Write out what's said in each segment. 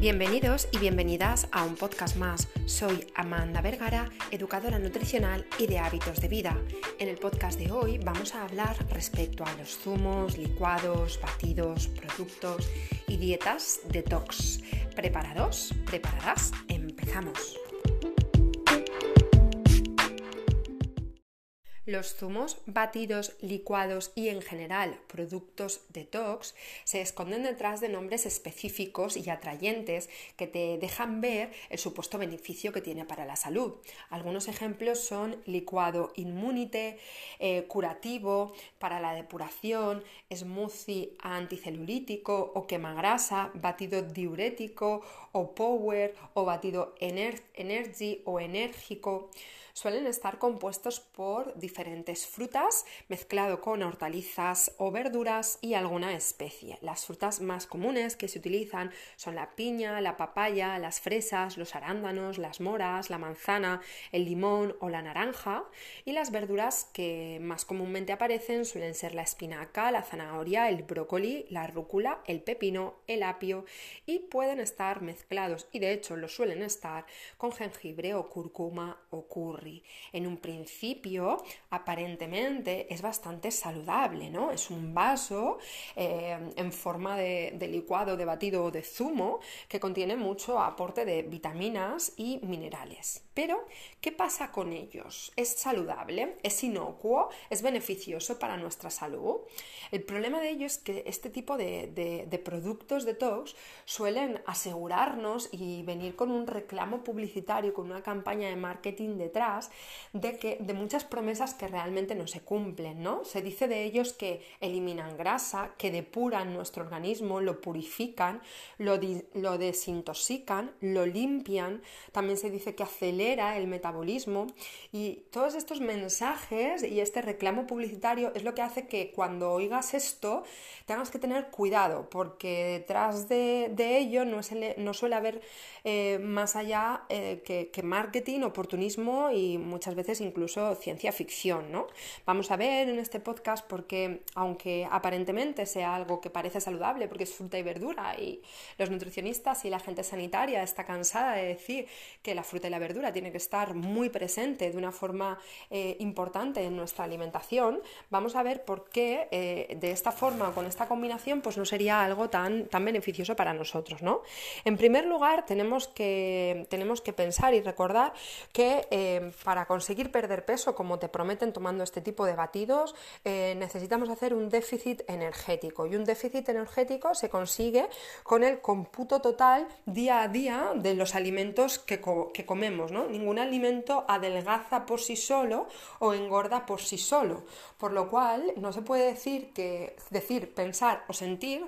Bienvenidos y bienvenidas a un podcast más. Soy Amanda Vergara, educadora nutricional y de hábitos de vida. En el podcast de hoy vamos a hablar respecto a los zumos, licuados, batidos, productos y dietas detox. ¿Preparados? ¿Preparadas? Empezamos. Los zumos, batidos, licuados y en general productos detox se esconden detrás de nombres específicos y atrayentes que te dejan ver el supuesto beneficio que tiene para la salud. Algunos ejemplos son licuado inmunite, eh, curativo para la depuración, smoothie anticelulítico o quemagrasa, batido diurético o power o batido energy o enérgico suelen estar compuestos por diferentes frutas mezclado con hortalizas o verduras y alguna especie. Las frutas más comunes que se utilizan son la piña, la papaya, las fresas, los arándanos, las moras, la manzana, el limón o la naranja y las verduras que más comúnmente aparecen suelen ser la espinaca, la zanahoria, el brócoli, la rúcula, el pepino, el apio y pueden estar mezclados y de hecho lo suelen estar con jengibre o cúrcuma o curry. En un principio, aparentemente, es bastante saludable, ¿no? Es un vaso eh, en forma de, licuado, de batido o de zumo que contiene mucho aporte de vitaminas y minerales. Pero, ¿qué pasa con ellos? ¿Es saludable? ¿Es inocuo? ¿Es beneficioso para nuestra salud? El problema de ello es que este tipo de, de, de productos suelen asegurarnos y venir con un reclamo publicitario, con una campaña de marketing detrás de, que, de muchas promesas que realmente no se cumplen, ¿no? Se dice de ellos que eliminan grasa, que depuran nuestro organismo, lo purifican, lo, lo desintoxican, lo limpian, también se dice que acelera el metabolismo y todos estos mensajes y este reclamo publicitario es lo que hace que cuando oigas esto tengas que tener cuidado porque detrás de, ello no, no, suele haber eh, más allá eh, que, que marketing, oportunismo y y muchas veces incluso ciencia ficción, ¿no? Vamos a ver en este podcast porque aunque aparentemente sea algo que parece saludable porque es fruta y verdura y los nutricionistas y la gente sanitaria está cansada de decir que la fruta y la verdura tiene que estar muy presente de una forma eh, importante en nuestra alimentación, vamos a ver por qué eh, de esta forma, con esta combinación, pues no sería algo tan, tan beneficioso para nosotros, ¿no? En primer lugar, tenemos que, tenemos que pensar y recordar que eh, para conseguir perder peso, como te prometen tomando este tipo de batidos, eh, necesitamos hacer un déficit energético. Y un déficit energético se consigue con el cómputo total día a día de los alimentos que, comemos. ¿no? Ningún alimento adelgaza por sí solo o engorda por sí solo. Por lo cual, no se puede decir que decir, pensar o sentir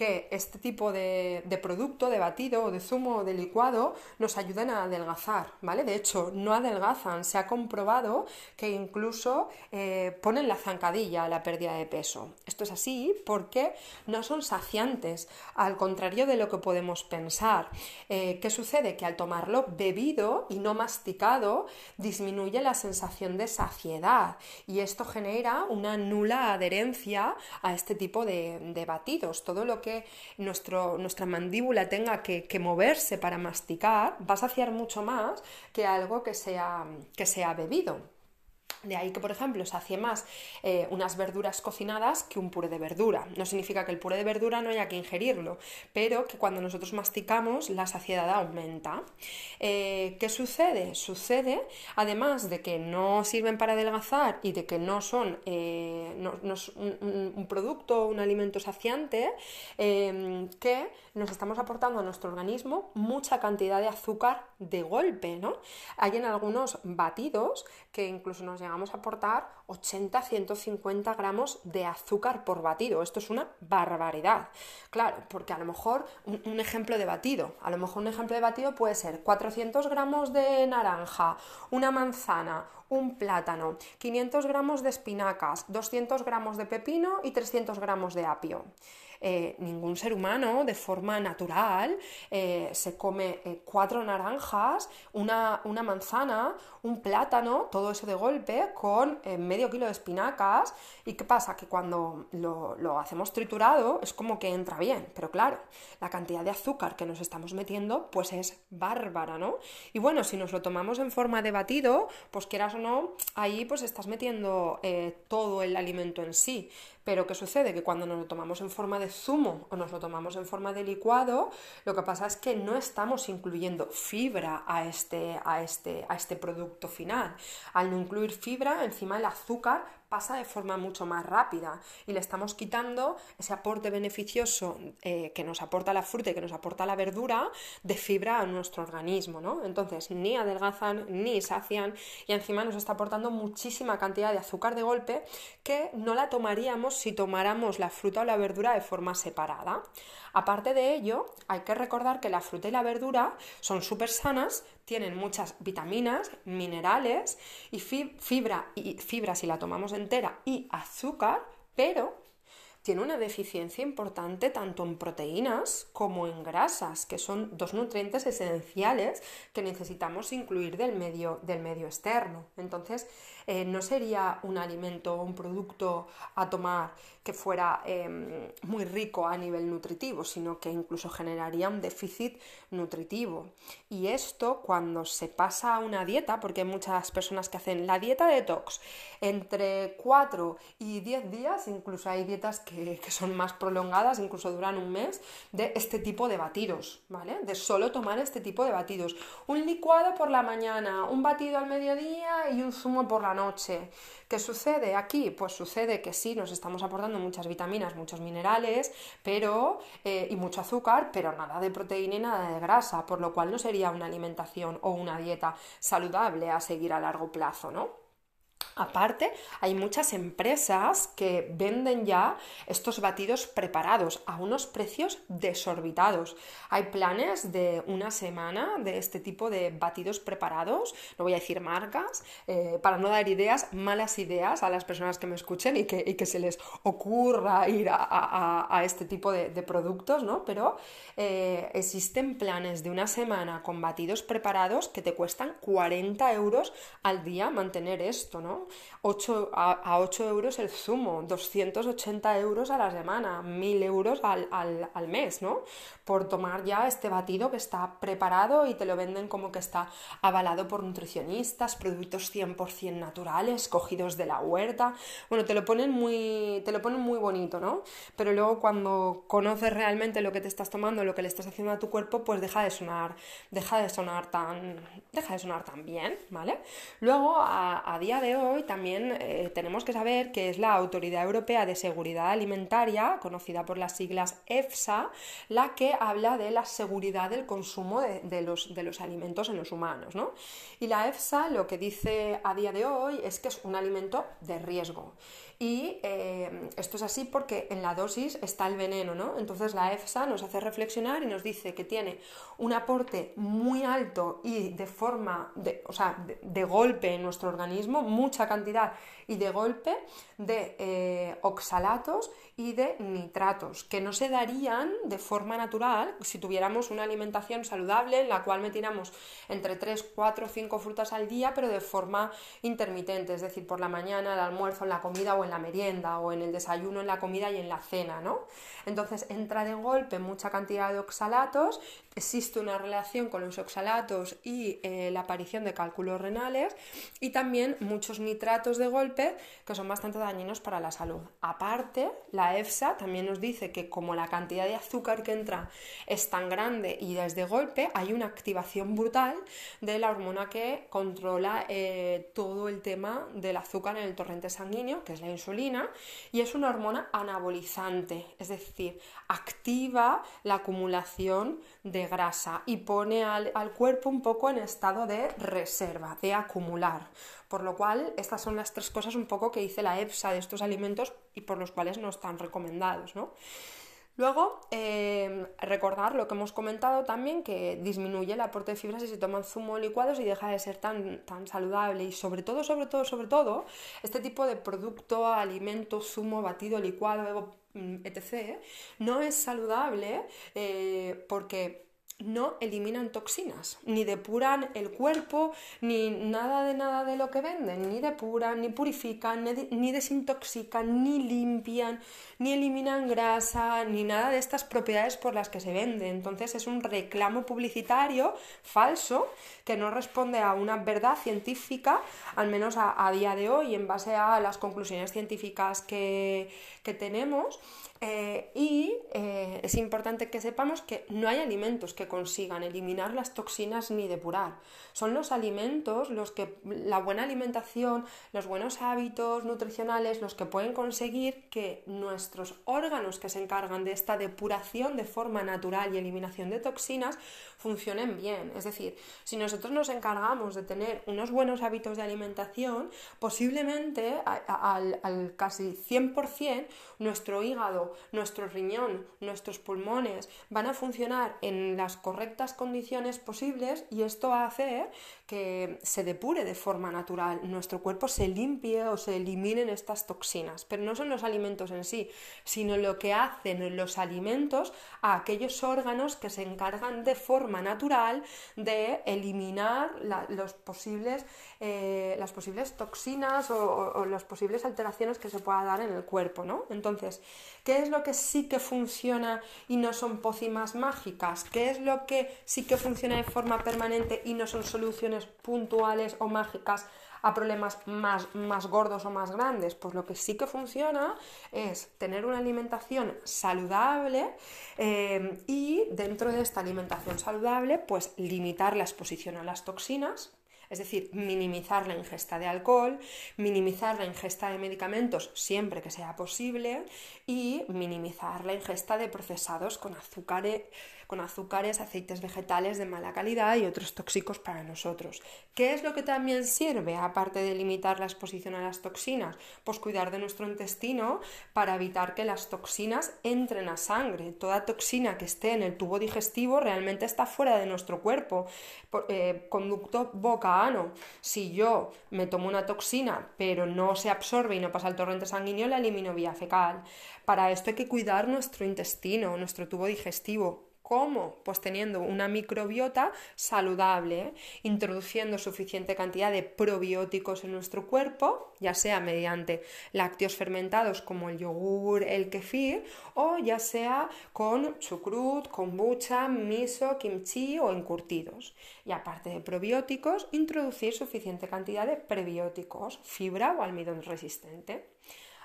que este tipo de, producto, de batido o de zumo de licuado nos ayuden a adelgazar, ¿vale? De hecho, no adelgazan, se ha comprobado que incluso eh, ponen la zancadilla a la pérdida de peso. Esto es así porque no son saciantes, al contrario de lo que podemos pensar. Eh, ¿Qué sucede? Que al tomarlo bebido y no masticado, disminuye la sensación de saciedad y esto genera una nula adherencia a este tipo de batidos. Todo lo que nuestra mandíbula tenga que, moverse para masticar, va a saciar mucho más que algo que sea, que sea bebido. De ahí que, por ejemplo, se hace más eh, unas verduras cocinadas que un puré de verdura. No significa que el puré de verdura no haya que ingerirlo, pero que cuando nosotros masticamos la saciedad aumenta. Eh, ¿Qué sucede? Sucede, además de que no sirven para adelgazar y de que no son eh, un, un, producto, un alimento saciante, que nos estamos aportando a nuestro organismo mucha cantidad de azúcar de golpe, ¿no? Hay en algunos batidos que incluso nos llegamos a aportar 80-150 gramos de azúcar por batido. Esto es una barbaridad. Claro, porque a lo mejor un, ejemplo de batido, a lo mejor un ejemplo de batido puede ser 400 gramos de naranja, una manzana, un plátano, 500 gramos de espinacas, 200 gramos de pepino y 300 gramos de apio. Eh, ningún ser humano de forma natural eh, se come eh, cuatro naranjas, una, una, manzana, un plátano, todo eso de golpe, con medio kilo de espinacas y ¿qué pasa? Que cuando lo, hacemos triturado es como que entra bien, pero claro, la cantidad de azúcar que nos estamos metiendo pues es bárbara, ¿no? Y bueno, si nos lo tomamos en forma de batido, pues quieras o no, ahí pues estás metiendo todo el alimento en sí. Pero ¿qué sucede? Que cuando nos lo tomamos en forma de zumo o nos lo tomamos en forma de licuado, lo que pasa es que no estamos incluyendo fibra a este, a este, a este producto final. Al no incluir fibra, encima el azúcar pasa de forma mucho más rápida y le estamos quitando ese aporte beneficioso eh, que nos aporta la fruta y que nos aporta la verdura de fibra a nuestro organismo, ¿no? Entonces ni adelgazan ni sacian y encima nos está aportando muchísima cantidad de azúcar de golpe que no la tomaríamos si tomáramos la fruta o la verdura de forma separada. Aparte de ello, hay que recordar que la fruta y la verdura son súper sanas, tienen muchas vitaminas, minerales y fibra, y fibra si la tomamos entera y azúcar, pero tiene una deficiencia importante tanto en proteínas como en grasas, que son dos nutrientes esenciales que necesitamos incluir del medio, del medio externo. Entonces, eh, no sería un alimento o un producto a tomar que fuera em, muy rico a nivel nutritivo, sino que incluso generaría un déficit nutritivo. Y esto cuando se pasa a una dieta, porque hay muchas personas que hacen la dieta detox entre 4 y 10 días, incluso hay dietas que, que son más prolongadas, incluso duran un mes, de este tipo de batidos, ¿vale? De solo tomar este tipo de batidos. Un licuado por la mañana, un batido al mediodía y un zumo por la noche. ¿Qué sucede aquí? Pues sucede que sí, nos estamos aportando muchas vitaminas, muchos minerales, pero eh, y mucho azúcar, pero nada de proteína y nada de grasa, por lo cual no sería una alimentación o una dieta saludable a seguir a largo plazo, ¿no? Aparte, hay muchas empresas que venden ya estos batidos preparados a unos precios desorbitados. Hay planes de una semana de este tipo de batidos preparados, no voy a decir marcas, eh, para no dar ideas, malas ideas a las personas que me escuchen y que, se les ocurra ir a, este tipo de, productos, ¿no? Pero eh, existen planes de una semana con batidos preparados que te cuestan 40 euros al día mantener esto, ¿no? A, 8 euros el zumo, 280 euros a la semana, 1000 euros al, mes, ¿no? Por tomar ya este batido que está preparado y te lo venden como que está avalado por nutricionistas, productos 100% naturales, cogidos de la huerta. Bueno, te lo ponen muy, te lo ponen muy bonito, ¿no? Pero luego cuando conoces realmente lo que te estás tomando, lo que le estás haciendo a tu cuerpo, pues deja de sonar, deja de sonar tan, deja de sonar tan bien, ¿vale? Luego, a día de hoy, también eh, tenemos que saber que es la Autoridad Europea de Seguridad Alimentaria, conocida por las siglas EFSA, la que habla de la seguridad del consumo de, los, de los, alimentos en los humanos. ¿no? Y la EFSA lo que dice a día de hoy es que es un alimento de riesgo. Y eh, esto es así porque en la dosis está el veneno, ¿no? Entonces la EFSA nos hace reflexionar y nos dice que tiene un aporte muy alto y de forma, de, o sea, de, golpe en nuestro organismo, mucha cantidad y de golpe de eh, oxalatos y de nitratos, que no se darían de forma natural si tuviéramos una alimentación saludable en la cual metiéramos entre 3, 4, 5 frutas al día, pero de forma intermitente, es decir, por la mañana, el almuerzo, en la comida o en la merienda, o en el desayuno, en la comida y en la cena, ¿no? Entonces entra de golpe mucha cantidad de oxalatos, existe una relación con los oxalatos y eh, la aparición de cálculos renales y también muchos nitratos de golpe que son bastante dañinos para la salud. Aparte, la EFSA también nos dice que como la cantidad de azúcar que entra es tan grande y desde golpe hay una activación brutal de la hormona que controla eh, todo el tema del azúcar en el torrente sanguíneo, que es la insulina, y es una hormona anabolizante, es decir, activa la acumulación de grasa y pone al, al cuerpo un poco en estado de reserva, de acumular. Por lo cual, estas son las tres cosas un poco que dice la EFSA de estos alimentos y por los cuales no están recomendados, ¿no? Luego, em, recordar lo que hemos comentado también, que disminuye el aporte de fibras si se toman zumo licuados y deja de ser tan, tan saludable. Y sobre todo, sobre todo, sobre todo, este tipo de producto, alimento, zumo, batido, licuado, etc., no es saludable eh, porque no eliminan toxinas, ni depuran el cuerpo, ni nada de nada de lo que venden, ni depuran, ni purifican, ni desintoxican, ni limpian, ni eliminan grasa, ni nada de estas propiedades por las que se vende. Entonces es un reclamo publicitario falso que no responde a una verdad científica, al menos a, día de hoy, en base a las conclusiones científicas que, que tenemos. Eh, y eh, es importante que sepamos que no hay alimentos que consigan eliminar las toxinas ni depurar. Son los alimentos, los que la buena alimentación, los buenos hábitos nutricionales, los que pueden conseguir que nuestros órganos que se encargan de esta depuración de forma natural y eliminación de toxinas funcionen bien. Es decir, si nosotros nos encargamos de tener unos buenos hábitos de alimentación, posiblemente al, al casi 100% nuestro hígado, nuestro riñón, nuestros pulmones van a funcionar en las correctas condiciones posibles y esto va a hacer que se depure de forma natural, nuestro cuerpo se limpie o se eliminen estas toxinas. Pero no son los alimentos en sí, sino lo que hacen los alimentos a aquellos órganos que se encargan de forma natural de eliminar los posibles, eh, las posibles toxinas o, las posibles alteraciones que se pueda dar en el cuerpo. ¿no? Entonces, ¿qué es lo que sí que funciona y no son pócimas mágicas? ¿Qué es lo que sí que funciona de forma permanente y no son soluciones puntuales o mágicas a problemas más, más gordos o más grandes? Pues lo que sí que funciona es tener una alimentación saludable eh, y dentro de esta alimentación saludable, pues limitar la exposición a las toxinas, es decir, minimizar la ingesta de alcohol, minimizar la ingesta de medicamentos siempre que sea posible y minimizar la ingesta de procesados con azúcares con azúcares, aceites vegetales de mala calidad y otros tóxicos para nosotros. ¿Qué es lo que también sirve, aparte de limitar la exposición a las toxinas? Pues cuidar de nuestro intestino para evitar que las toxinas entren a sangre. Toda toxina que esté en el tubo digestivo realmente está fuera de nuestro cuerpo. Eh, conducto boca-ano. Si yo me tomo una toxina pero no se absorbe y no pasa al torrente sanguíneo, la elimino vía fecal. Para esto hay que cuidar nuestro intestino, nuestro tubo digestivo ¿Cómo? Pues teniendo una microbiota saludable, introduciendo suficiente cantidad de probióticos en nuestro cuerpo, ya sea mediante lácteos fermentados como el yogur, el kefir, o ya sea con chucrut, kombucha, miso, kimchi o encurtidos. Y aparte de probióticos, introducir suficiente cantidad de prebióticos, fibra o almidón resistente.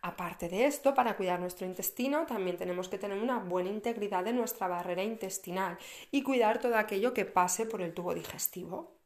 Aparte de esto, para cuidar nuestro intestino, también tenemos que tener una buena integridad de nuestra barrera intestinal y cuidar todo aquello que pase por el tubo digestivo.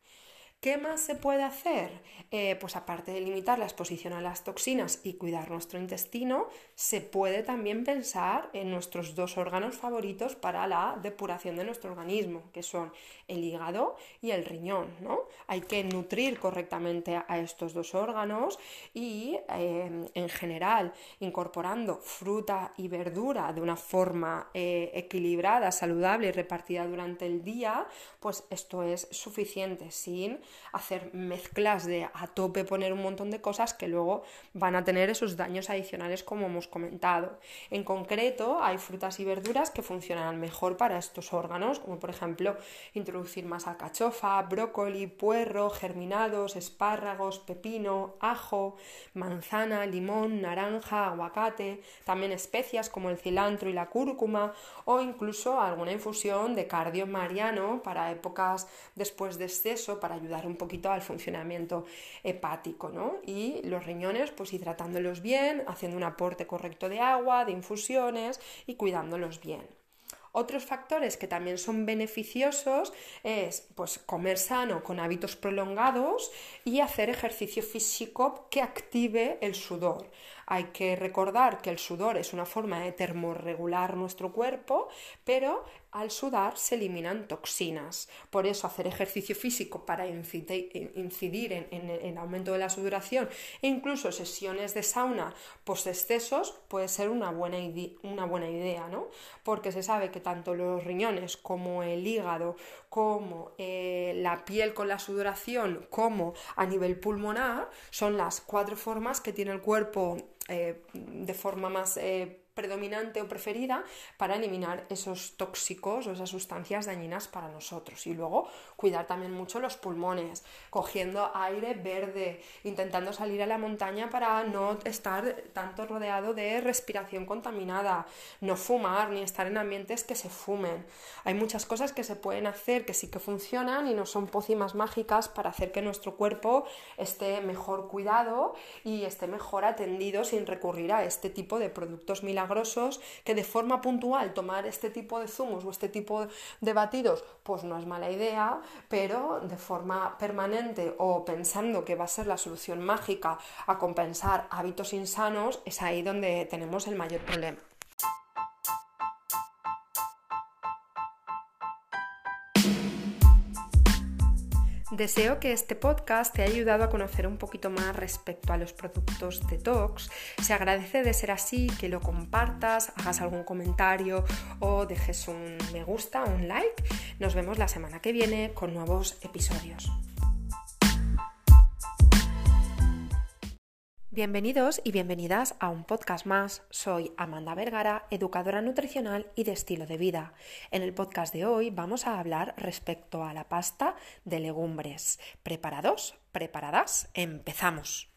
¿Qué más se puede hacer? Eh, pues aparte de limitar la exposición a las toxinas y cuidar nuestro intestino, se puede también pensar en nuestros dos órganos favoritos para la depuración de nuestro organismo, que son el hígado y el riñón. ¿no? Hay que nutrir correctamente a estos dos órganos y em, en general incorporando fruta y verdura de una forma eh, equilibrada, saludable y repartida durante el día, pues esto es suficiente sin hacer mezclas de a tope poner un montón de cosas que luego van a tener esos daños adicionales como hemos comentado. En concreto, hay frutas y verduras que funcionan mejor para estos órganos, como por ejemplo introducir más alcachofa, brócoli, puerro, germinados, espárragos, pepino, ajo, manzana, limón, naranja, aguacate, también especias como el cilantro y la cúrcuma o incluso alguna infusión de cardio mariano para épocas después de exceso para ayudar un poquito al funcionamiento hepático, ¿no? Y los riñones, pues hidratándolos bien, haciendo un aporte correcto de agua, de infusiones y cuidándolos bien. Otros factores que también son beneficiosos es pues, comer sano con hábitos prolongados y hacer ejercicio físico que active el sudor. Hay que recordar que el sudor es una forma de termorregular nuestro cuerpo, pero al sudar se eliminan toxinas. Por eso hacer ejercicio físico para incidir en, el aumento de la sudoración e incluso sesiones de sauna post-excesos puede ser una buena, una buena idea, ¿no? Porque se sabe que tanto los riñones como el hígado, como eh, la piel con la sudoración, como a nivel pulmonar, son las cuatro formas que tiene el cuerpo eh, de forma más eh, predominante o preferida para eliminar esos tóxicos o esas sustancias dañinas para nosotros. Y luego cuidar también mucho los pulmones, cogiendo aire verde, intentando salir a la montaña para no estar tanto rodeado de respiración contaminada, no fumar ni estar en ambientes que se fumen. Hay muchas cosas que se pueden hacer que sí que funcionan y no son pócimas mágicas para hacer que nuestro cuerpo esté mejor cuidado y esté mejor atendido sin recurrir a este tipo de productos que de forma puntual tomar este tipo de zumos o este tipo de batidos, pues no es mala idea, pero de forma permanente o pensando que va a ser la solución mágica a compensar hábitos insanos, es ahí donde tenemos el mayor problema. Deseo que este podcast te haya ayudado a conocer un poquito más respecto a los productos detox. Se agradece de ser así que lo compartas, hagas algún comentario o dejes un me gusta, un like. Nos vemos la semana que viene con nuevos episodios. Bienvenidos y bienvenidas a un podcast más. Soy Amanda Vergara, educadora nutricional y de estilo de vida. En el podcast de hoy vamos a hablar respecto a la pasta de legumbres. ¿Preparados? ¿Preparadas? Empezamos.